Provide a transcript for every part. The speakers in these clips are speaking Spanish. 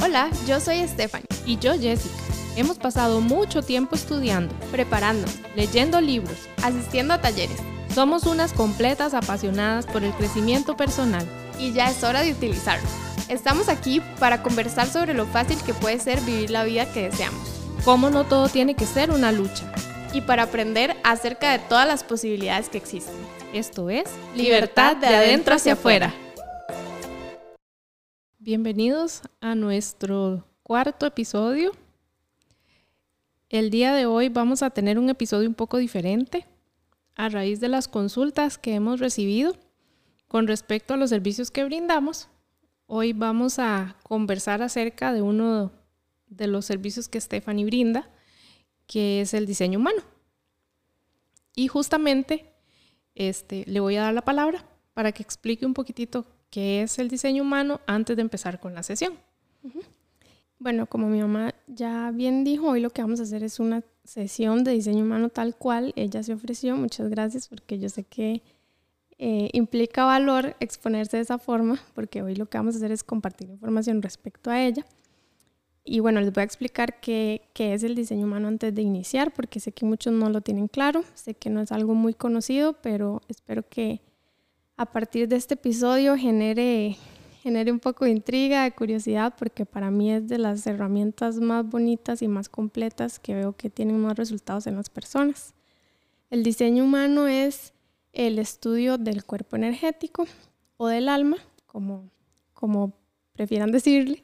Hola, yo soy Stephanie. Y yo Jessica. Hemos pasado mucho tiempo estudiando, preparando, leyendo libros, asistiendo a talleres. Somos unas completas apasionadas por el crecimiento personal. Y ya es hora de utilizarlo. Estamos aquí para conversar sobre lo fácil que puede ser vivir la vida que deseamos. Cómo no todo tiene que ser una lucha. Y para aprender acerca de todas las posibilidades que existen. Esto es Libertad de adentro hacia afuera. Bienvenidos a nuestro cuarto episodio. El día de hoy vamos a tener un episodio un poco diferente a raíz de las consultas que hemos recibido con respecto a los servicios que brindamos. Hoy vamos a conversar acerca de uno de los servicios que Stephanie brinda, que es el diseño humano. Y justamente este, le voy a dar la palabra para que explique un poquitito qué es el diseño humano antes de empezar con la sesión. Bueno, como mi mamá ya bien dijo, hoy lo que vamos a hacer es una sesión de diseño humano tal cual ella se ofreció. Muchas gracias porque yo sé que eh, implica valor exponerse de esa forma, porque hoy lo que vamos a hacer es compartir información respecto a ella. Y bueno, les voy a explicar qué, qué es el diseño humano antes de iniciar, porque sé que muchos no lo tienen claro, sé que no es algo muy conocido, pero espero que a partir de este episodio genere, genere un poco de intriga, de curiosidad, porque para mí es de las herramientas más bonitas y más completas que veo que tienen más resultados en las personas. El diseño humano es el estudio del cuerpo energético o del alma, como, como prefieran decirle.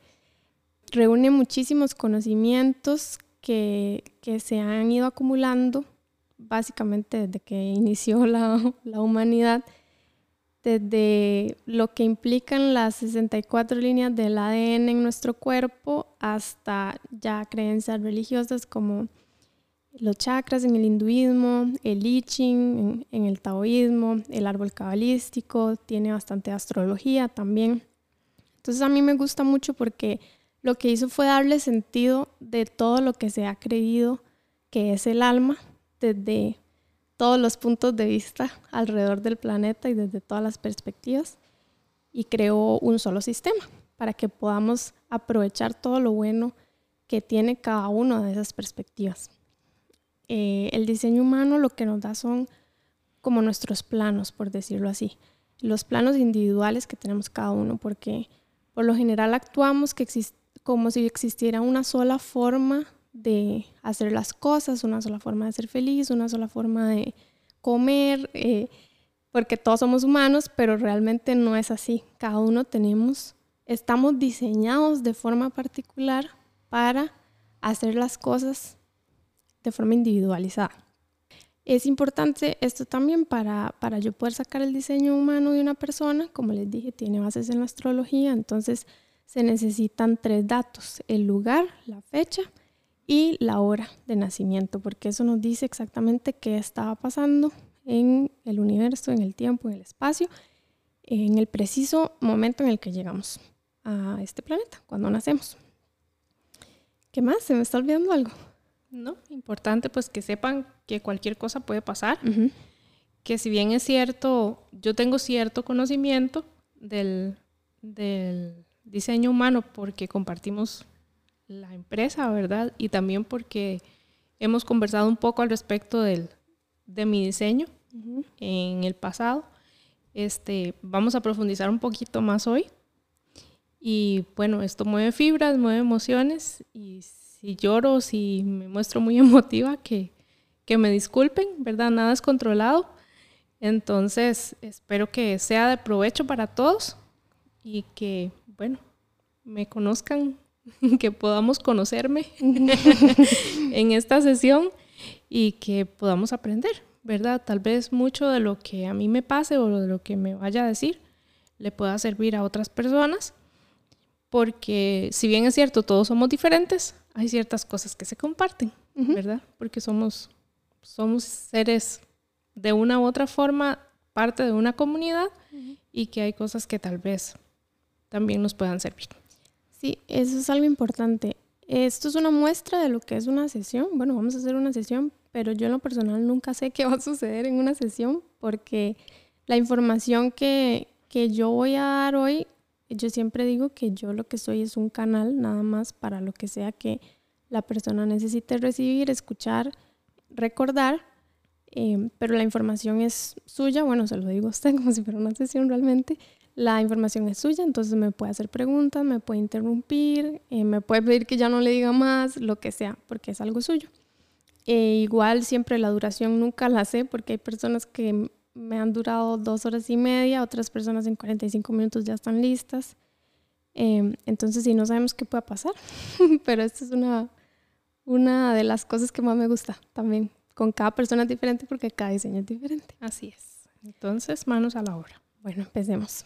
Reúne muchísimos conocimientos que, que se han ido acumulando básicamente desde que inició la, la humanidad desde lo que implican las 64 líneas del ADN en nuestro cuerpo hasta ya creencias religiosas como los chakras en el hinduismo, el I Ching en, el taoísmo, el árbol cabalístico, tiene bastante astrología también. Entonces a mí me gusta mucho porque lo que hizo fue darle sentido de todo lo que se ha creído que es el alma desde todos los puntos de vista alrededor del planeta y desde todas las perspectivas y creó un solo sistema para que podamos aprovechar todo lo bueno que tiene cada una de esas perspectivas. Eh, el diseño humano lo que nos da son como nuestros planos, por decirlo así, los planos individuales que tenemos cada uno, porque por lo general actuamos como si existiera una sola forma de hacer las cosas, una sola forma de ser feliz, una sola forma de comer, eh, porque todos somos humanos, pero realmente no es así. Cada uno tenemos, estamos diseñados de forma particular para hacer las cosas de forma individualizada. Es importante esto también para, para yo poder sacar el diseño humano de una persona, como les dije, tiene bases en la astrología, entonces se necesitan tres datos, el lugar, la fecha y la hora de nacimiento, porque eso nos dice exactamente qué estaba pasando en el universo, en el tiempo, en el espacio, en el preciso momento en el que llegamos a este planeta, cuando nacemos. ¿Qué más? ¿Se me está olvidando algo? No, importante pues que sepan que cualquier cosa puede pasar, que si bien es cierto, yo tengo cierto conocimiento del, del diseño humano porque compartimos la empresa, ¿verdad? Y también porque hemos conversado un poco al respecto del, de mi diseño en el pasado. Este, vamos a profundizar un poquito más hoy. Y bueno, esto mueve fibras, mueve emociones. Y si lloro, si me muestro muy emotiva, que, que me disculpen, ¿verdad? Nada es controlado. Entonces, espero que sea de provecho para todos y que, bueno, me conozcan que podamos conocerme en esta sesión y que podamos aprender, ¿verdad? Tal vez mucho de lo que a mí me pase o de lo que me vaya a decir le pueda servir a otras personas, porque si bien es cierto, todos somos diferentes, hay ciertas cosas que se comparten, ¿verdad? Porque somos, somos seres de una u otra forma parte de una comunidad y que hay cosas que tal vez también nos puedan servir. Sí, eso es algo importante. Esto es una muestra de lo que es una sesión. Bueno, vamos a hacer una sesión, pero yo en lo personal nunca sé qué va a suceder en una sesión porque la información que, que yo voy a dar hoy Yo siempre digo que yo lo que soy es un canal nada más para lo que sea que la persona necesite recibir, escuchar, recordar, em, pero la información es suya, bueno, se lo digo a usted como si fuera una sesión realmente, la información es suya, entonces me puede hacer preguntas, me puede interrumpir, eh, me puede pedir que ya no le diga más, lo que sea, porque es algo suyo. E igual siempre la duración nunca la sé porque hay personas que me han durado dos horas y media, otras personas en 45 minutos ya están listas. Em, entonces, sí, no sabemos qué pueda pasar, pero esta es una, una de las cosas que más me gusta también. Con cada persona es diferente porque cada diseño es diferente. Así es. Entonces, manos a la obra. Bueno, empecemos.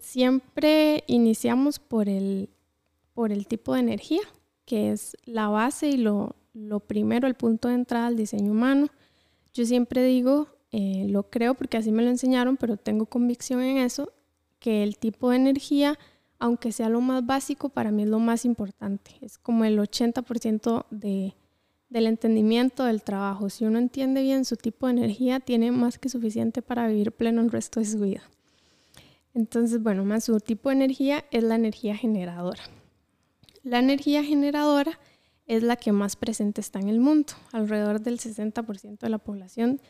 Siempre iniciamos por el, por el tipo de energía, que es la base y lo, lo primero, el punto de entrada al diseño humano. Yo siempre digo eh, lo creo porque así me lo enseñaron, pero tengo convicción en eso, que el tipo de energía, aunque sea lo más básico, para mí es lo más importante. Es como el 80% de, del entendimiento del trabajo. Si uno entiende bien su tipo de energía, tiene más que suficiente para vivir pleno el resto de su vida. Entonces, bueno, más su tipo de energía es la energía generadora. La energía generadora es la que más presente está en el mundo. Alrededor del 60% de la población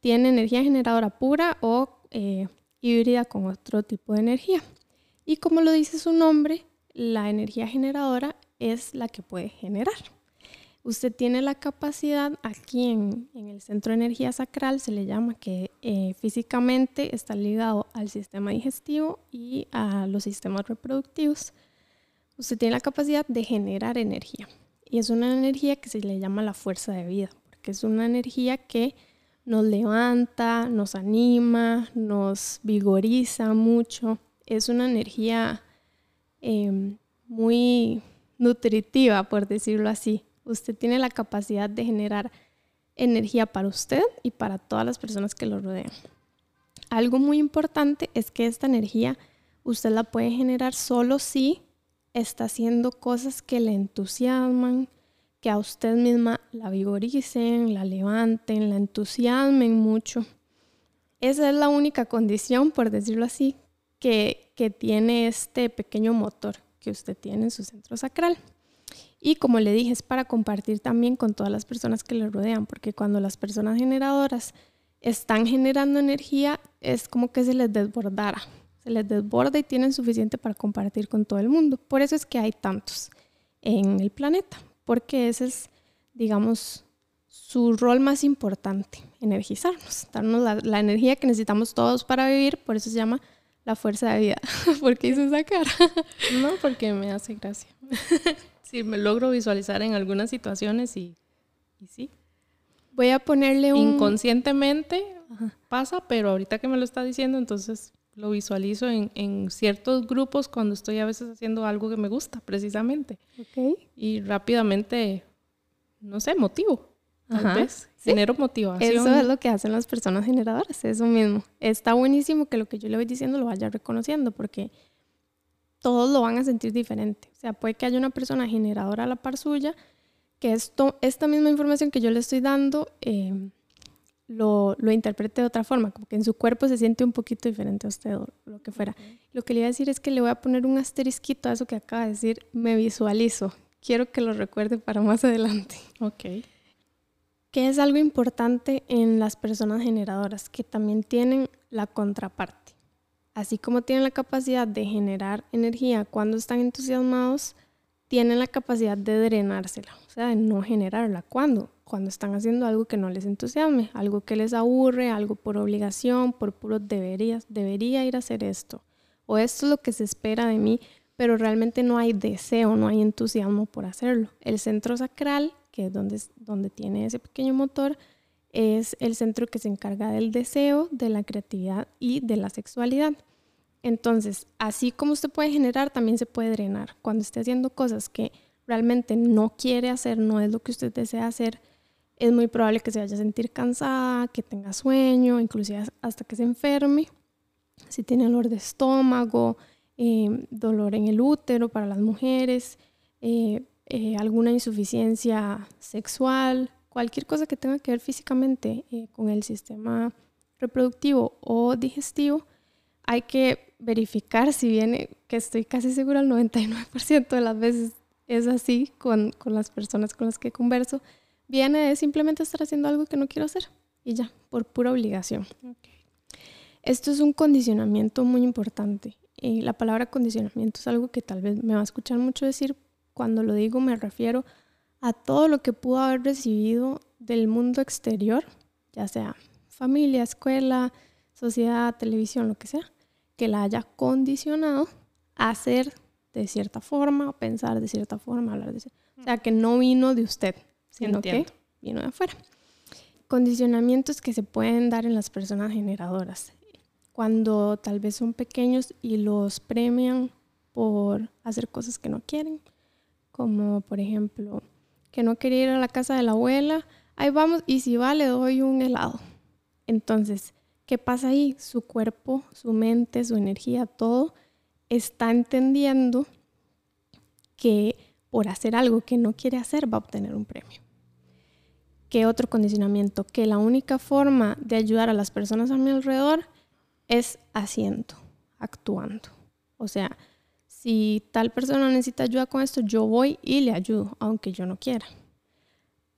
tiene energía generadora pura o eh, híbrida con otro tipo de energía. Y como lo dice su nombre, la energía generadora es la que puede generar. Usted tiene la capacidad aquí en, el centro de energía sacral, se le llama que eh, físicamente está ligado al sistema digestivo y a los sistemas reproductivos. Usted tiene la capacidad de generar energía y es una energía que se le llama la fuerza de vida, porque es una energía que nos levanta, nos anima, nos vigoriza mucho. Es una energía em, muy nutritiva, por decirlo así. Usted tiene la capacidad de generar energía para usted y para todas las personas que lo rodean. Algo muy importante es que esta energía usted la puede generar solo si está haciendo cosas que le entusiasman, que a usted misma la vigoricen, la levanten, la entusiasmen mucho. Esa es la única condición, por decirlo así, que, que tiene este pequeño motor que usted tiene en su centro sacral. Y como le dije, es para compartir también con todas las personas que le rodean, porque cuando las personas generadoras están generando energía, es como que se les desbordara, se les desborda y tienen suficiente para compartir con todo el mundo. Por eso es que hay tantos en el planeta, porque ese es, digamos, su rol más importante, energizarnos, darnos la, energía que necesitamos todos para vivir, por eso se llama la fuerza de vida. ¿Por qué hizo esa cara? no, porque me hace gracia. sí, me logro visualizar en algunas situaciones y, y sí. Voy a ponerle un... Inconscientemente pasa, pero ahorita que me lo está diciendo, entonces lo visualizo en, en, ciertos grupos cuando estoy a veces haciendo algo que me gusta, precisamente. Okay. Y rápidamente, no sé, motivo. Tal vez. Genero motivación. Eso es lo que hacen las personas generadoras, eso mismo. Está buenísimo que lo que yo le voy diciendo lo vaya reconociendo, porque todos lo van a sentir diferente. O sea, puede que haya una persona generadora a la par suya, que esto, esta misma información que yo le estoy dando, eh, lo, lo, interprete de otra forma, como que en su cuerpo se siente un poquito diferente a usted o lo que fuera. Lo que le iba a decir es que le voy a poner un asterisquito a eso que acaba de decir, me visualizo. Quiero que lo recuerde para más adelante. Ok. Que es algo importante en las personas generadoras, que también tienen la contraparte. Así como tienen la capacidad de generar energía cuando están entusiasmados, tienen la capacidad de drenársela, o sea, de no generarla. ¿Cuándo? cuando están haciendo algo que no les entusiasme, algo que les aburre, algo por obligación, por puro deberías, debería ir a hacer esto, o esto es lo que se espera de mí, pero realmente no hay deseo, no hay entusiasmo por hacerlo. El centro sacral, que es donde, donde tiene ese pequeño motor, es el centro que se encarga del deseo, de la creatividad y de la sexualidad. Entonces, así como usted puede generar, también se puede drenar. Cuando esté haciendo cosas que realmente no quiere hacer, no es lo que usted desea hacer, es muy probable que se vaya a sentir cansada, que tenga sueño, inclusive hasta que se enferme. Si tiene dolor de estómago, eh, dolor en el útero para las mujeres, eh, eh, alguna insuficiencia sexual, cualquier cosa que tenga que ver físicamente con el sistema reproductivo o digestivo, hay que verificar si viene, que estoy casi segura el 99% de las veces es así con, con, las personas con las que converso, viene de simplemente estar haciendo algo que no quiero hacer y ya, por pura obligación. Esto es un condicionamiento muy importante. Y la palabra condicionamiento es algo que tal vez me va a escuchar mucho decir. Cuando lo digo me refiero a todo lo que pudo haber recibido del mundo exterior, ya sea familia, escuela, sociedad, televisión, lo que sea, que la haya condicionado a hacer de cierta forma, pensar de cierta forma, hablar de cierta O sea, que no vino de usted, sino que vino de afuera. Condicionamientos que se pueden dar en las personas generadoras. Cuando tal vez son pequeños y los premian por hacer cosas que no quieren, como por ejemplo, que no quería ir a la casa de la abuela, ahí vamos y si va le doy un helado. Entonces, ¿qué pasa ahí? Su cuerpo, su mente, su energía, todo está entendiendo que por hacer algo que no quiere hacer va a obtener un premio. ¿Qué otro condicionamiento? Que la única forma de ayudar a las personas a mi alrededor es haciendo, actuando. O sea, si tal persona necesita ayuda con esto, yo voy y le ayudo, aunque yo no quiera.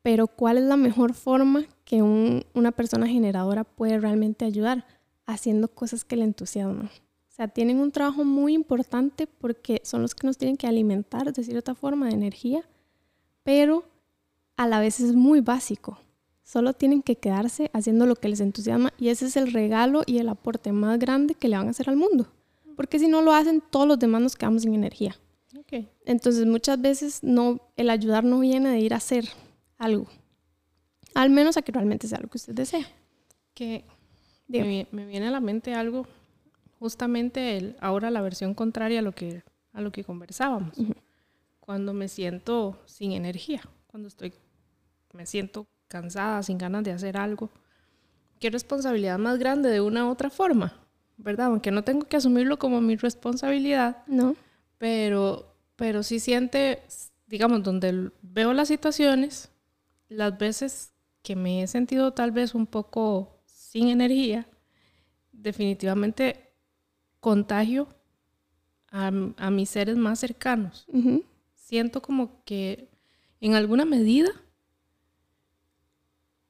Pero ¿cuál es la mejor forma que una persona generadora puede realmente ayudar? Haciendo cosas que le entusiasman. O sea, tienen un trabajo muy importante porque son los que nos tienen que alimentar de cierta forma de energía, pero a la vez es muy básico. Solo tienen que quedarse haciendo lo que les entusiasma y ese es el regalo y el aporte más grande que le van a hacer al mundo. Porque si no lo hacen, todos los demás nos quedamos sin energía. Entonces muchas veces no, el ayudar no viene de ir a hacer algo. Al menos a que realmente sea lo que usted desea. Que me, me, viene a la mente algo justamente el, ahora la versión contraria a lo que, a lo que conversábamos. Cuando me siento sin energía, cuando estoy, me siento cansada, sin ganas de hacer algo. ¿Qué responsabilidad más grande de una u otra forma? ¿Verdad? Aunque no tengo que asumirlo como mi responsabilidad. No. Pero, pero sí siente, digamos, donde veo las situaciones, las veces que me he sentido tal vez un poco sin energía, definitivamente contagio a, mis seres más cercanos. Siento como que en alguna medida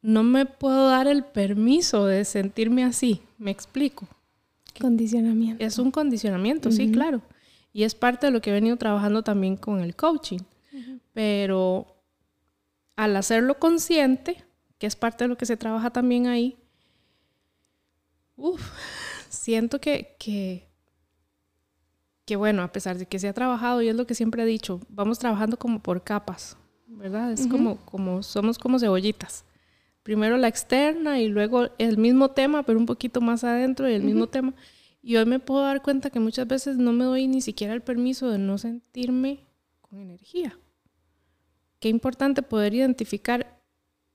no me puedo dar el permiso de sentirme así. Me explico. Condicionamiento. Es un condicionamiento, sí, claro. Y es parte de lo que he venido trabajando también con el coaching. Pero al hacerlo consciente, que es parte de lo que se trabaja también ahí, uff, siento que, que, bueno, a pesar de que se ha trabajado, y es lo que siempre he dicho, vamos trabajando como por capas, ¿verdad? Es como, como, somos como cebollitas. Primero la externa y luego el mismo tema, pero un poquito más adentro y el mismo tema. Y hoy me puedo dar cuenta que muchas veces no me doy ni siquiera el permiso de no sentirme con energía. Qué importante poder identificar,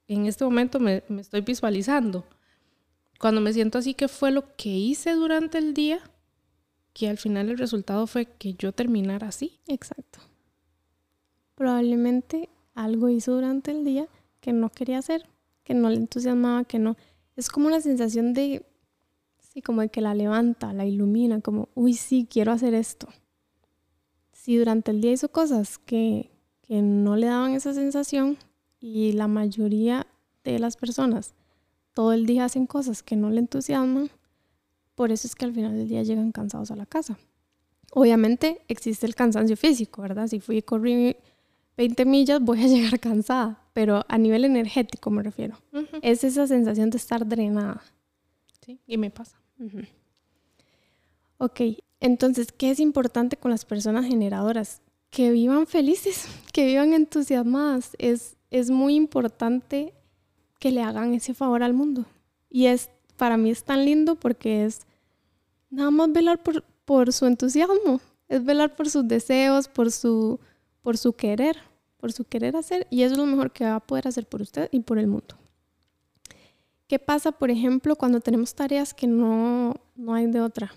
en este momento me, me estoy visualizando cuando me siento así, ¿qué fue lo que hice durante el día? Que al final el resultado fue que yo terminara así. Así. Probablemente algo hizo durante el día que no quería hacer, que no le entusiasmaba, que no. Es como una sensación de, sí, como de que la levanta, la ilumina, como, uy, sí, quiero hacer esto. Si durante el día hizo cosas que, que no le daban esa sensación y la mayoría de las personas todo el día hacen cosas que no le entusiasman, por eso es que al final del día llegan cansados a la casa. Obviamente existe el cansancio físico, ¿verdad? Si fui y corrí 20 millas, voy a llegar cansada, pero a nivel energético me refiero. Es esa sensación de estar drenada. Sí, y me pasa. Ok, entonces, ¿qué es importante con las personas generadoras? Que vivan felices, que vivan entusiasmadas. Es, es muy importante que le hagan ese favor al mundo. Y es, para mí es tan lindo porque es nada más velar por, por su entusiasmo, es velar por sus deseos, por su, por su querer, por su querer hacer. Y es lo mejor que va a poder hacer por usted y por el mundo. ¿Qué pasa, por ejemplo, cuando tenemos tareas que no, no hay de otra?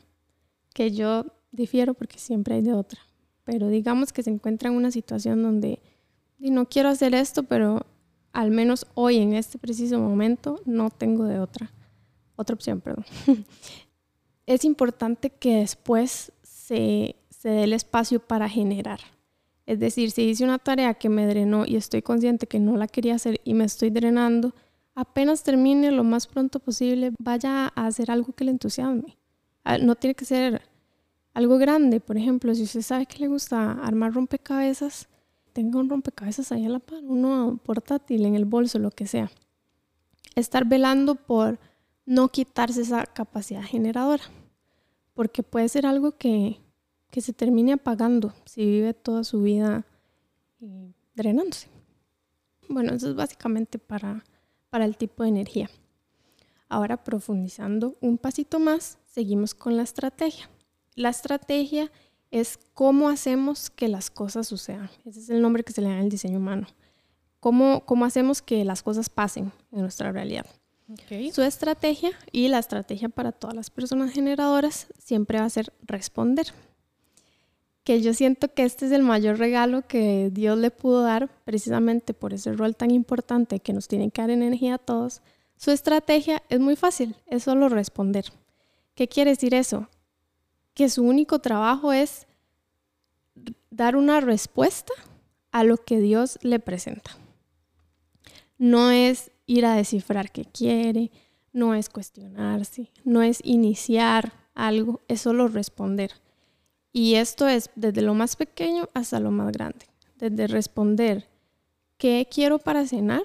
Que yo difiero porque siempre hay de otra. Pero digamos que se encuentra en una situación donde y no quiero hacer esto, pero al menos hoy en este preciso momento no tengo de otra, otra opción, perdón. es importante que después se, se dé el espacio para generar. Es decir, si hice una tarea que me drenó y estoy consciente que no la quería hacer y me estoy drenando, apenas termine lo más pronto posible, vaya a hacer algo que le entusiasme. Ah, no tiene que ser algo grande, por ejemplo, si usted sabe que le gusta armar rompecabezas, tenga un rompecabezas ahí a la par, uno portátil en el bolso, lo que sea. Estar velando por no quitarse esa capacidad generadora, porque puede ser algo que, que se termine apagando si vive toda su vida eh, drenándose. Bueno, eso es básicamente para, para el tipo de energía. Ahora profundizando un pasito más, seguimos con la estrategia. La estrategia es cómo hacemos que las cosas sucedan. Ese es el nombre que se le da al diseño humano. Cómo, cómo hacemos que las cosas pasen en nuestra realidad. Su estrategia y la estrategia para todas las personas generadoras siempre va a ser responder. Que yo siento que este es el mayor regalo que Dios le pudo dar precisamente por ese rol tan importante que nos tiene que dar energía a todos. Su estrategia es muy fácil, es solo responder. ¿Qué quiere decir eso? que su único trabajo es dar una respuesta a lo que Dios le presenta. No es ir a descifrar qué quiere, no es cuestionarse, no es iniciar algo, es solo responder. Y esto es desde lo más pequeño hasta lo más grande. Desde responder qué quiero para cenar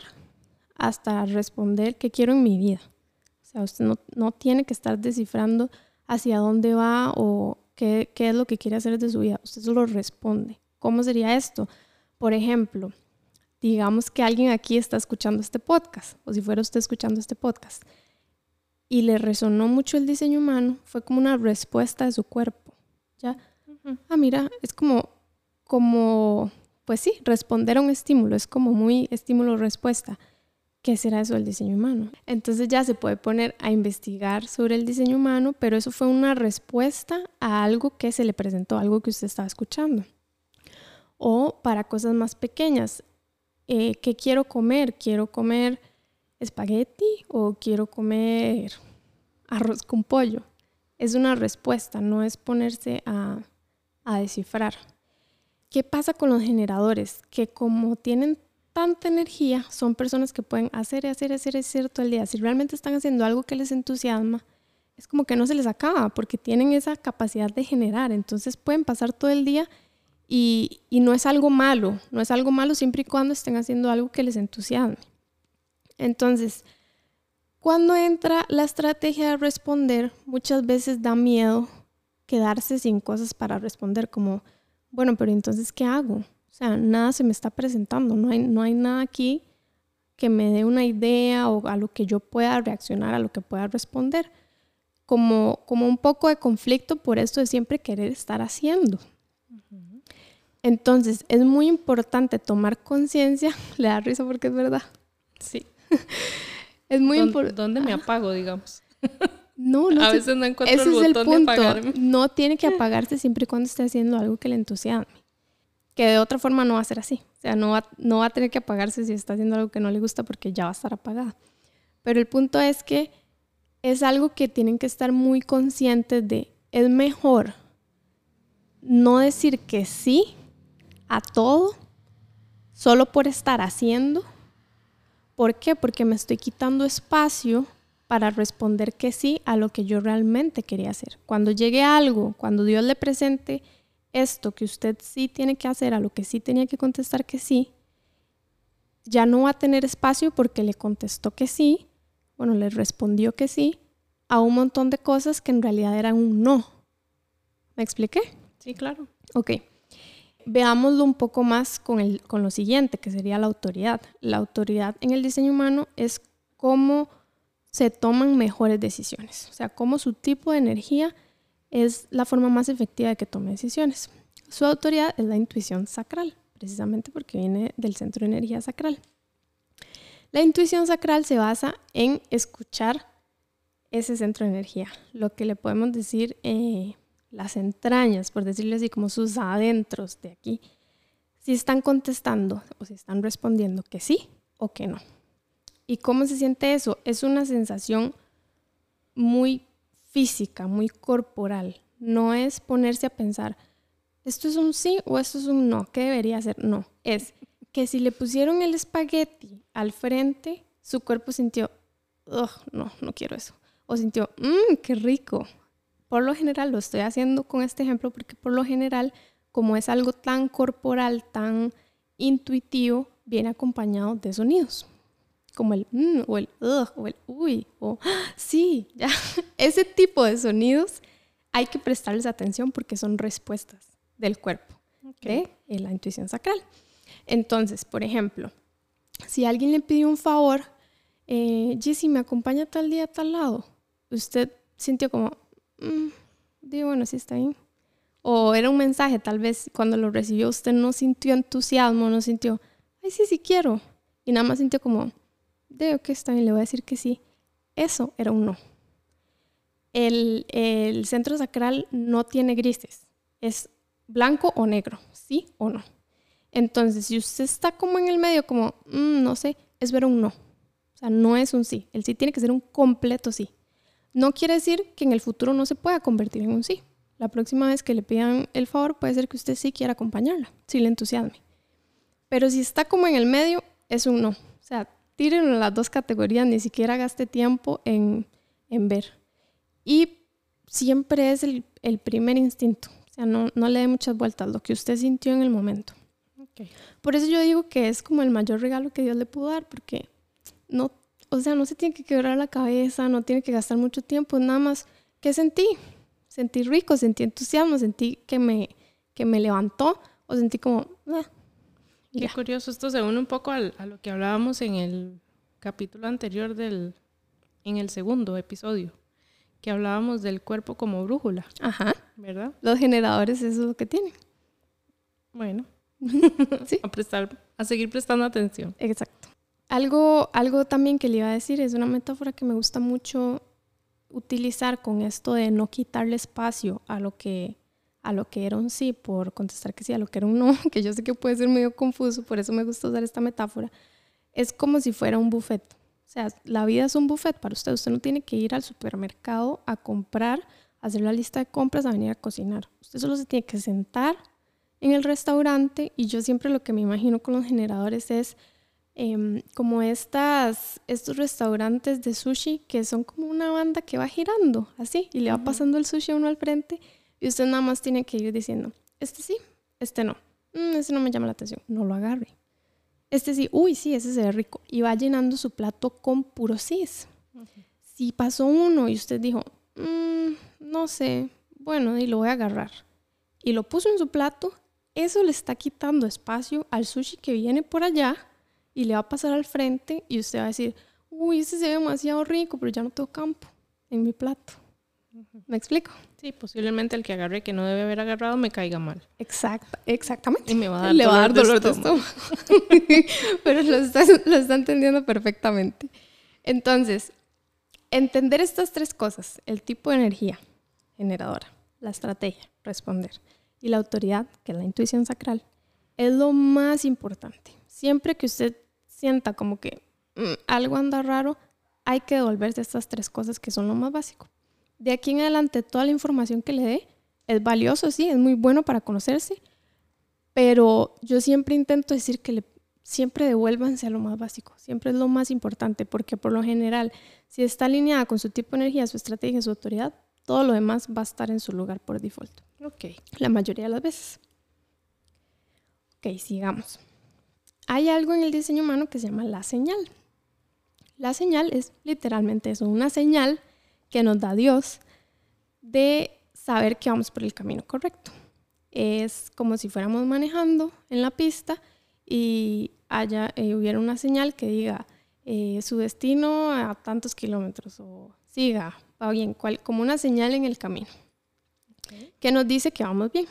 hasta responder qué quiero en mi vida. O sea, usted no, no tiene que estar descifrando hacia dónde va o qué, qué es lo que quiere hacer de su vida. Usted solo responde. ¿Cómo sería esto? Por ejemplo, digamos que alguien aquí está escuchando este podcast, o si fuera usted escuchando este podcast, y le resonó mucho el diseño humano, fue como una respuesta de su cuerpo. ¿Ya? Ah, mira, es como, como, pues sí, responder a un estímulo, es como muy estímulo-respuesta. ¿qué será eso del diseño humano? Entonces ya se puede poner a investigar sobre el diseño humano, pero eso fue una respuesta a algo que se le presentó, algo que usted estaba escuchando. O para cosas más pequeñas, eh, ¿qué quiero comer? ¿Quiero comer espagueti o quiero comer arroz con pollo? Es una respuesta, no es ponerse a, a descifrar. ¿Qué pasa con los generadores? Que como tienen tanta energía, son personas que pueden hacer y hacer y hacer, hacer todo el día. Si realmente están haciendo algo que les entusiasma, es como que no se les acaba porque tienen esa capacidad de generar. Entonces pueden pasar todo el día y, y no es algo malo, no es algo malo siempre y cuando estén haciendo algo que les entusiasme. Entonces, cuando entra la estrategia de responder, muchas veces da miedo quedarse sin cosas para responder, como, bueno, pero entonces, ¿qué hago? O sea, nada se me está presentando, no hay, no hay nada aquí que me dé una idea o a lo que yo pueda reaccionar, a lo que pueda responder. Como, como un poco de conflicto por esto de siempre querer estar haciendo. Entonces, es muy importante tomar conciencia. Le da risa porque es verdad. Sí. es muy importante. ¿Dónde me apago, digamos? No, no. A veces no encuentro el botón de apagarme. No tiene que apagarse siempre y cuando esté haciendo algo que le entusiasme que de otra forma no va a ser así. O sea, no va, no va a tener que apagarse si está haciendo algo que no le gusta porque ya va a estar apagada. Pero el punto es que es algo que tienen que estar muy conscientes de. Es mejor no decir que sí a todo solo por estar haciendo. ¿Por qué? Porque me estoy quitando espacio para responder que sí a lo que yo realmente quería hacer. Cuando llegue algo, cuando Dios le presente esto que usted sí tiene que hacer, a lo que sí tenía que contestar que sí, ya no va a tener espacio porque le contestó que sí, bueno, le respondió que sí, a un montón de cosas que en realidad eran un no. ¿Me expliqué? Sí, claro. Ok. Veámoslo un poco más con, el, con lo siguiente, que sería la autoridad. La autoridad en el diseño humano es cómo se toman mejores decisiones, o sea, cómo su tipo de energía es la forma más efectiva de que tome decisiones. Su autoridad es la intuición sacral, precisamente porque viene del centro de energía sacral. La intuición sacral se basa en escuchar ese centro de energía, lo que le podemos decir eh, las entrañas, por decirlo así, como sus adentros de aquí, si están contestando o si están respondiendo que sí o que no. ¿Y cómo se siente eso? Es una sensación muy física, muy corporal. No es ponerse a pensar, esto es un sí o esto es un no, ¿qué debería hacer? No, es que si le pusieron el espagueti al frente, su cuerpo sintió, no, no quiero eso. O sintió, mmm, qué rico. Por lo general, lo estoy haciendo con este ejemplo porque por lo general, como es algo tan corporal, tan intuitivo, viene acompañado de sonidos. Como el mmm, o el ugh, o el uy, o sí, ya. Ese tipo de sonidos hay que prestarles atención porque son respuestas del cuerpo, de la intuición sacral. Entonces, por ejemplo, si alguien le pidió un favor, eh, Jessy, ¿me acompaña tal día a tal lado? Usted sintió como, mm, digo, bueno, sí está bien. O era un mensaje, tal vez cuando lo recibió usted no sintió entusiasmo, no sintió, ay, sí, sí quiero. Y nada más sintió como, de que está bien, le voy a decir que sí. Eso era un no. El, el centro sacral no tiene grises, es blanco o negro, sí o no. Entonces, si usted está como en el medio, como, mm, no sé, es ver un no. O sea, no es un sí. El sí tiene que ser un completo sí. No quiere decir que en el futuro no se pueda convertir en un sí. La próxima vez que le pidan el favor, puede ser que usted sí quiera acompañarla, si le entusiasme. Pero si está como en el medio, es un no. O sea, tírenlo las dos categorías, ni siquiera gaste tiempo en, ver. Y siempre es el, primer instinto. O sea, no, no le dé muchas vueltas, lo que usted sintió en el momento. Por eso yo digo que es como el mayor regalo que Dios le pudo dar, porque no, o sea, no se tiene que quebrar la cabeza, no tiene que gastar mucho tiempo, nada más que sentí, sentí rico, sentí entusiasmo, sentí que me, que me levantó o sentí como... Ah, Qué curioso, esto se une un poco a lo que hablábamos en el capítulo anterior del, en el segundo episodio, que hablábamos del cuerpo como brújula. Ajá. ¿Verdad? Los generadores eso es lo que tienen. Bueno, ¿Sí? a, prestar, a seguir prestando atención. Exacto. Algo, algo también que le iba a decir es una metáfora que me gusta mucho utilizar con esto de no quitarle espacio a lo que a lo que era un sí por contestar que sí, a lo que era un no, que yo sé que puede ser medio confuso, por eso me gusta usar esta metáfora. Es como si fuera un buffet. O sea, la vida es un buffet para usted. Usted no tiene que ir al supermercado a comprar, a hacer la lista de compras, a venir a cocinar. Usted solo se tiene que sentar en el restaurante y yo siempre lo que me imagino con los generadores es em, como estas, estos restaurantes de sushi que son como una banda que va girando así y le va pasando el sushi a uno al frente y usted nada más tiene que ir diciendo, este sí, este no, mm, este no me llama la atención, no lo agarre. Este sí, uy, sí, ese se ve rico. Y va llenando su plato con puro cis. Si pasó uno y usted dijo, mm, no sé, bueno, y lo voy a agarrar. Y lo puso en su plato, eso le está quitando espacio al sushi que viene por allá y le va a pasar al frente y usted va a decir, uy, ese se ve demasiado rico, pero ya no tengo campo en mi plato. ¿Me explico? Sí, posiblemente el que agarre que no debe haber agarrado me caiga mal. Exacto, exactamente. Y me va a dar, Le va a dar dolor de estómago. pero lo está, lo está entendiendo perfectamente. Entonces, entender estas tres cosas, el tipo de energía generadora, la estrategia, responder, y la autoridad, que es la intuición sacral, es lo más importante. Siempre que usted sienta como que mm, algo anda raro, hay que devolverse estas tres cosas que son lo más básico. De aquí en adelante, toda la información que le dé es valioso, sí, es muy bueno para conocerse, pero yo siempre intento decir que le, siempre devuélvanse a lo más básico, siempre es lo más importante, porque por lo general, si está alineada con su tipo de energía, su estrategia, su autoridad, todo lo demás va a estar en su lugar por default. Ok. La mayoría de las veces. Ok, sigamos. Hay algo en el diseño humano que se llama la señal. La señal es literalmente eso, una señal que nos da Dios de saber que vamos por el camino correcto. Es como si fuéramos manejando en la pista y haya, eh, hubiera una señal que diga eh, su destino a tantos kilómetros o siga, va bien, cual, como una señal en el camino que nos dice que vamos bien.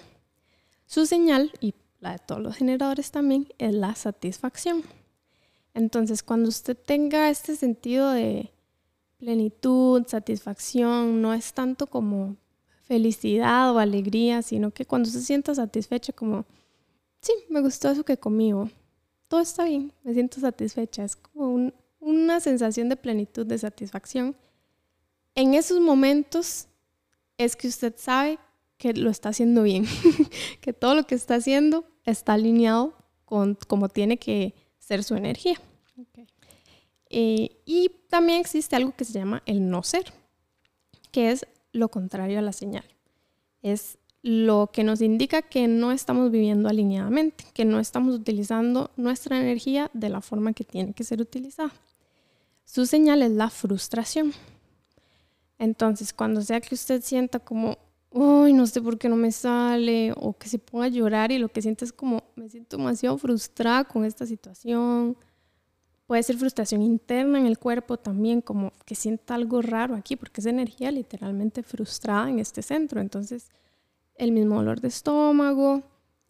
Su señal, y la de todos los generadores también, es la satisfacción. Entonces, cuando usted tenga este sentido de plenitud, satisfacción, no es tanto como felicidad o alegría, sino que cuando se sienta satisfecha como, sí, me gustó eso que comí, todo está bien, me siento satisfecha, es como una sensación de plenitud, de satisfacción. En esos momentos es que usted sabe que lo está haciendo bien, que todo lo que está haciendo está alineado con como tiene que ser su energía. Eh, y también existe algo que se llama el no ser, que es lo contrario a la señal. Es lo que nos indica que no estamos viviendo alineadamente, que no estamos utilizando nuestra energía de la forma que tiene que ser utilizada. Su señal es la frustración. Entonces, cuando sea que usted sienta como, uy, no sé por qué no me sale, o que se ponga a llorar y lo que siente es como, me siento demasiado frustrada con esta situación, Puede ser frustración interna en el cuerpo también, como que sienta algo raro aquí, porque es energía literalmente frustrada en este centro. Entonces, el mismo dolor de estómago,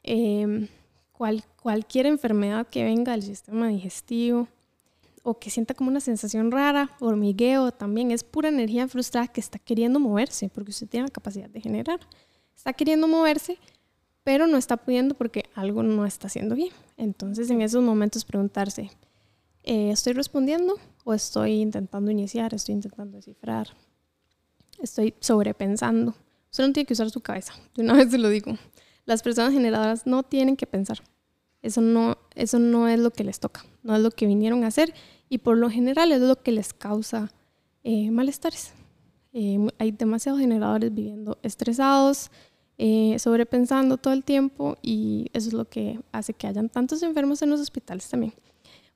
em, cualquier enfermedad que venga del sistema digestivo, o que sienta como una sensación rara, hormigueo también, es pura energía frustrada que está queriendo moverse, porque usted tiene la capacidad de generar. Está queriendo moverse, pero no está pudiendo porque algo no está haciendo bien. Entonces, en esos momentos preguntarse, eh, ¿estoy respondiendo o estoy intentando iniciar, estoy intentando descifrar, estoy sobrepensando? Usted no tiene que usar su cabeza, de una vez se lo digo. Las personas generadoras no tienen que pensar. Eso no, eso no es lo que les toca, no es lo que vinieron a hacer y por lo general es lo que les causa eh, malestares. Eh, hay demasiados generadores viviendo estresados, sobrepensando todo el tiempo y eso es lo que hace que hayan tantos enfermos en los hospitales también.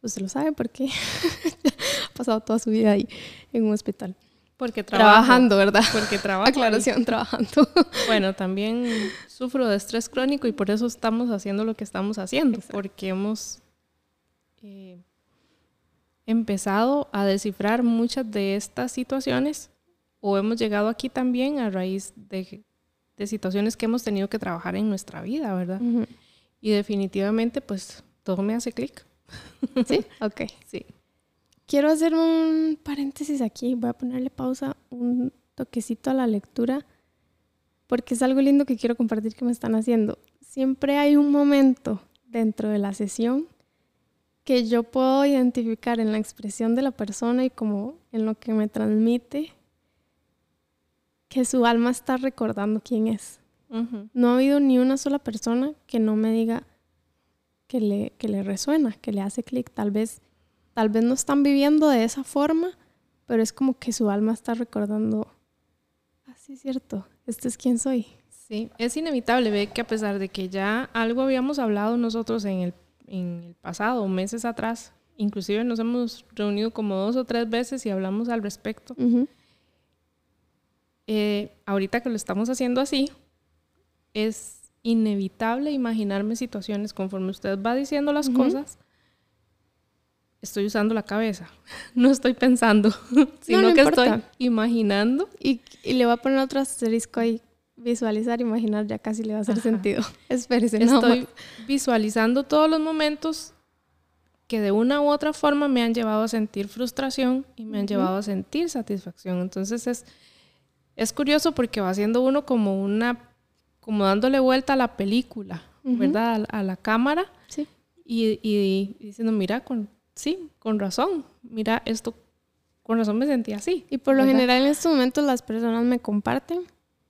Usted lo sabe porque ha pasado toda su vida ahí en un hospital. Porque trabajando, ¿verdad? Porque trabajo. Aclaración, trabajando. Bueno, también sufro de estrés crónico y por eso estamos haciendo lo que estamos haciendo, porque hemos eh, empezado a descifrar muchas de estas situaciones o hemos llegado aquí también a raíz de, de situaciones que hemos tenido que trabajar en nuestra vida, ¿verdad? Y definitivamente, pues todo me hace clic. ¿Sí? Ok. Sí. Quiero hacer un paréntesis aquí. Voy a ponerle pausa, un toquecito a la lectura, porque es algo lindo que quiero compartir que me están haciendo. Siempre hay un momento dentro de la sesión que yo puedo identificar en la expresión de la persona y como en lo que me transmite que su alma está recordando quién es. No ha habido ni una sola persona que no me diga, que le, que le resuena, que le hace clic. Tal vez, tal vez no están viviendo de esa forma, pero es como que su alma está recordando, así ah, es cierto, este es quien soy. Sí, es inevitable ver que a pesar de que ya algo habíamos hablado nosotros en el, en el pasado, meses atrás, inclusive nos hemos reunido como dos o tres veces y hablamos al respecto. Eh, ahorita que lo estamos haciendo así, es inevitable imaginarme situaciones conforme usted va diciendo las cosas. Estoy usando la cabeza, no estoy pensando, sino que estoy imaginando. Y, le voy a poner otro asterisco ahí, visualizar, imaginar, ya casi le va a hacer sentido. Espérese, Estoy visualizando todos los momentos que de una u otra forma me han llevado a sentir frustración y me han llevado a sentir satisfacción. Entonces es, es curioso porque va siendo uno como una como dándole vuelta a la película, ¿verdad? A, la cámara. Sí. Y, diciendo, mira, con, sí, con razón, mira, esto, con razón me sentí así. Y por lo general en estos momentos las personas me comparten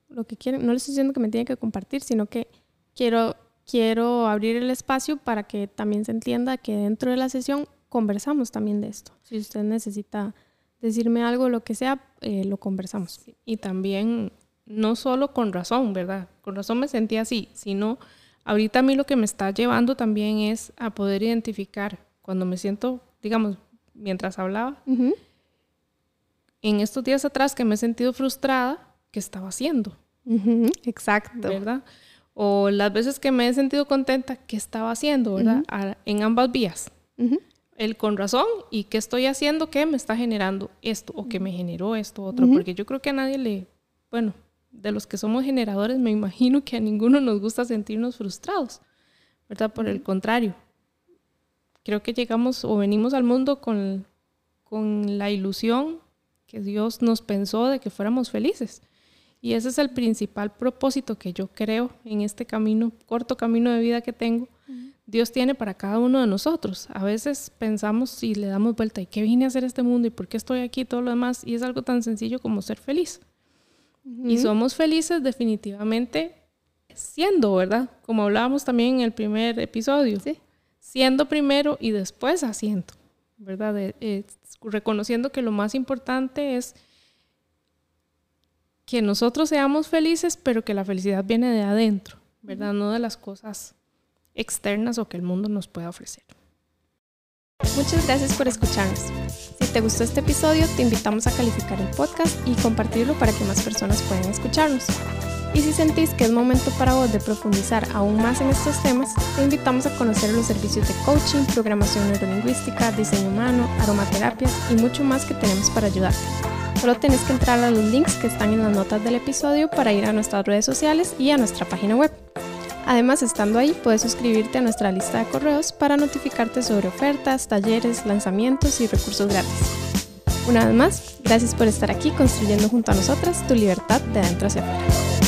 lo que quieren. No les estoy diciendo que me tienen que compartir, sino que quiero, quiero abrir el espacio para que también se entienda que dentro de la sesión conversamos también de esto. Si usted necesita decirme algo, lo que sea, eh, lo conversamos. Y también no solo con razón, ¿verdad? Con razón me sentí así, sino ahorita a mí lo que me está llevando también es a poder identificar cuando me siento, digamos, mientras hablaba, en estos días atrás que me he sentido frustrada, ¿qué estaba haciendo? Exacto. ¿Verdad? O las veces que me he sentido contenta, ¿qué estaba haciendo? ¿Verdad? En ambas vías. El con razón y qué estoy haciendo que me está generando esto o que me generó esto otro. Porque yo creo que a nadie le, bueno, de los que somos generadores, me imagino que a ninguno nos gusta sentirnos frustrados, ¿verdad? Por el contrario, creo que llegamos o venimos al mundo con, con la ilusión que Dios nos pensó de que fuéramos felices. Y ese es el principal propósito que yo creo en este camino, corto camino de vida que tengo. Dios tiene para cada uno de nosotros. A veces pensamos y le damos vuelta, ¿y qué vine a hacer este mundo? ¿Y por qué estoy aquí? Todo lo demás. Y es algo tan sencillo como ser feliz. Y somos felices definitivamente siendo, ¿verdad? Como hablábamos también en el primer episodio. Sí. Siendo primero y después haciendo, ¿verdad? Eh, reconociendo que lo más importante es que nosotros seamos felices, pero que la felicidad viene de adentro, ¿verdad? No de las cosas externas o que el mundo nos pueda ofrecer. Muchas gracias por escucharnos. Te gustó este episodio, te invitamos a calificar el podcast y compartirlo para que más personas puedan escucharnos. Y si sentís que es momento para vos de profundizar aún más en estos temas, te invitamos a conocer los servicios de coaching, programación neurolingüística, diseño humano, aromaterapias y mucho más que tenemos para ayudarte. Solo tenés que entrar a los links que están en las notas del episodio para ir a nuestras redes sociales y a nuestra página web. Además, estando ahí, puedes suscribirte a nuestra lista de correos para notificarte sobre ofertas, talleres, lanzamientos y recursos gratis. Una vez más, gracias por estar aquí construyendo junto a nosotras tu libertad de adentro hacia afuera.